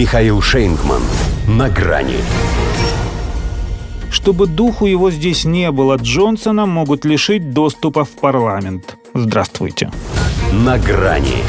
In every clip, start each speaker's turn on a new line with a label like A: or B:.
A: Михаил Шейнгман. На грани.
B: Чтобы духу его здесь не было, Джонсона могут лишить доступа в парламент. Здравствуйте.
A: На грани.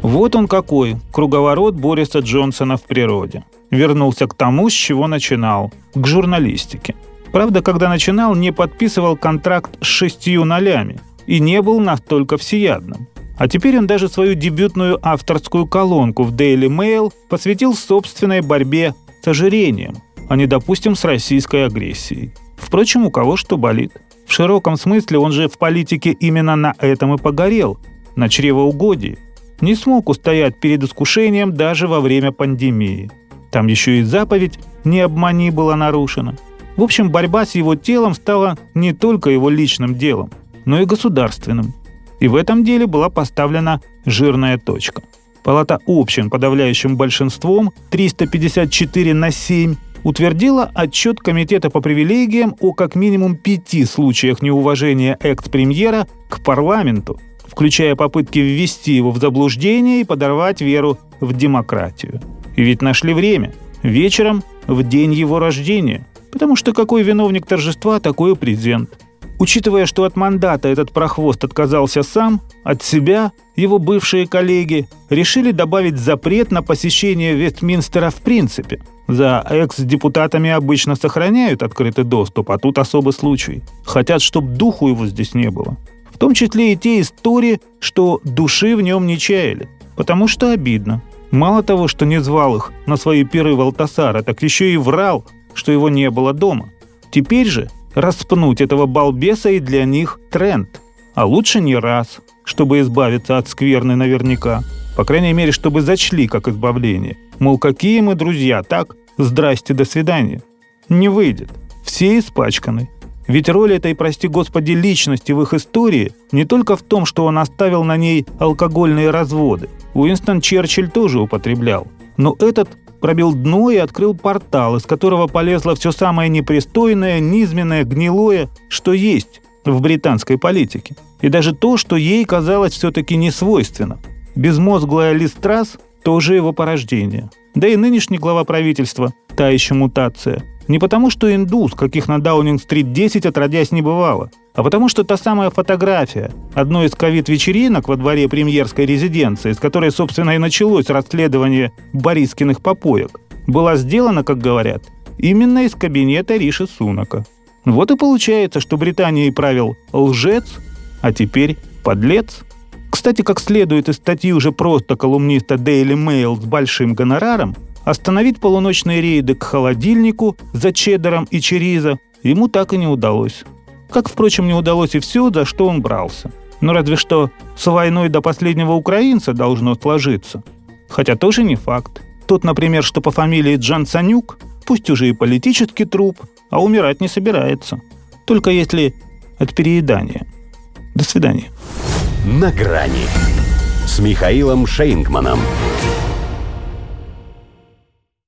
B: Вот он какой, круговорот Бориса Джонсона в природе. Вернулся к тому, с чего начинал, к журналистике. Правда, когда начинал, не подписывал контракт с шестью нолями и не был настолько всеядным. А теперь он даже свою дебютную авторскую колонку в Daily Mail посвятил собственной борьбе с ожирением, а не, допустим, с российской агрессией. Впрочем, у кого что болит. В широком смысле он же в политике именно на этом и погорел, на чревоугодии. Не смог устоять перед искушением даже во время пандемии. Там еще и заповедь «не обмани» была нарушена. В общем, борьба с его телом стала не только его личным делом, но и государственным. И в этом деле была поставлена жирная точка. Палата общин подавляющим большинством 354 на 7 утвердила отчет Комитета по привилегиям о как минимум пяти случаях неуважения экс-премьера к парламенту, включая попытки ввести его в заблуждение и подорвать веру в демократию. И ведь нашли время. Вечером, в день его рождения. Потому что какой виновник торжества, такой и президент. Учитывая, что от мандата этот прохвост отказался сам, от себя его бывшие коллеги решили добавить запрет на посещение Вестминстера в принципе. За экс-депутатами обычно сохраняют открытый доступ, а тут особый случай. Хотят, чтобы духу его здесь не было. В том числе и те истории, что души в нем не чаяли. Потому что обидно. Мало того, что не звал их на свои пиры в Алтасара, так еще и врал, что его не было дома. Теперь же распнуть этого балбеса и для них тренд. А лучше не раз, чтобы избавиться от скверны наверняка. По крайней мере, чтобы зачли как избавление. Мол, какие мы друзья, так? Здрасте, до свидания. Не выйдет. Все испачканы. Ведь роль этой, прости господи, личности в их истории не только в том, что он оставил на ней алкогольные разводы. Уинстон Черчилль тоже употреблял. Но этот пробил дно и открыл портал, из которого полезло все самое непристойное, низменное, гнилое, что есть в британской политике. И даже то, что ей казалось все-таки не свойственно. Безмозглая Листрас – тоже его порождение. Да и нынешний глава правительства – та еще мутация. Не потому, что индус, каких на Даунинг-стрит 10 отродясь не бывало, а потому что та самая фотография одной из ковид-вечеринок во дворе премьерской резиденции, с которой, собственно, и началось расследование Борискиных попоек, была сделана, как говорят, именно из кабинета Риши Сунака. Вот и получается, что Британией правил лжец, а теперь подлец. Кстати, как следует из статьи уже просто колумниста Daily Mail с большим гонораром, остановить полуночные рейды к холодильнику за чеддером и чериза ему так и не удалось. Как, впрочем, не удалось и все, за что он брался. Но разве что с войной до последнего украинца должно сложиться. Хотя тоже не факт. Тот, например, что по фамилии Джан Санюк, пусть уже и политический труп, а умирать не собирается. Только если от переедания. До свидания.
A: На грани с Михаилом Шейнгманом.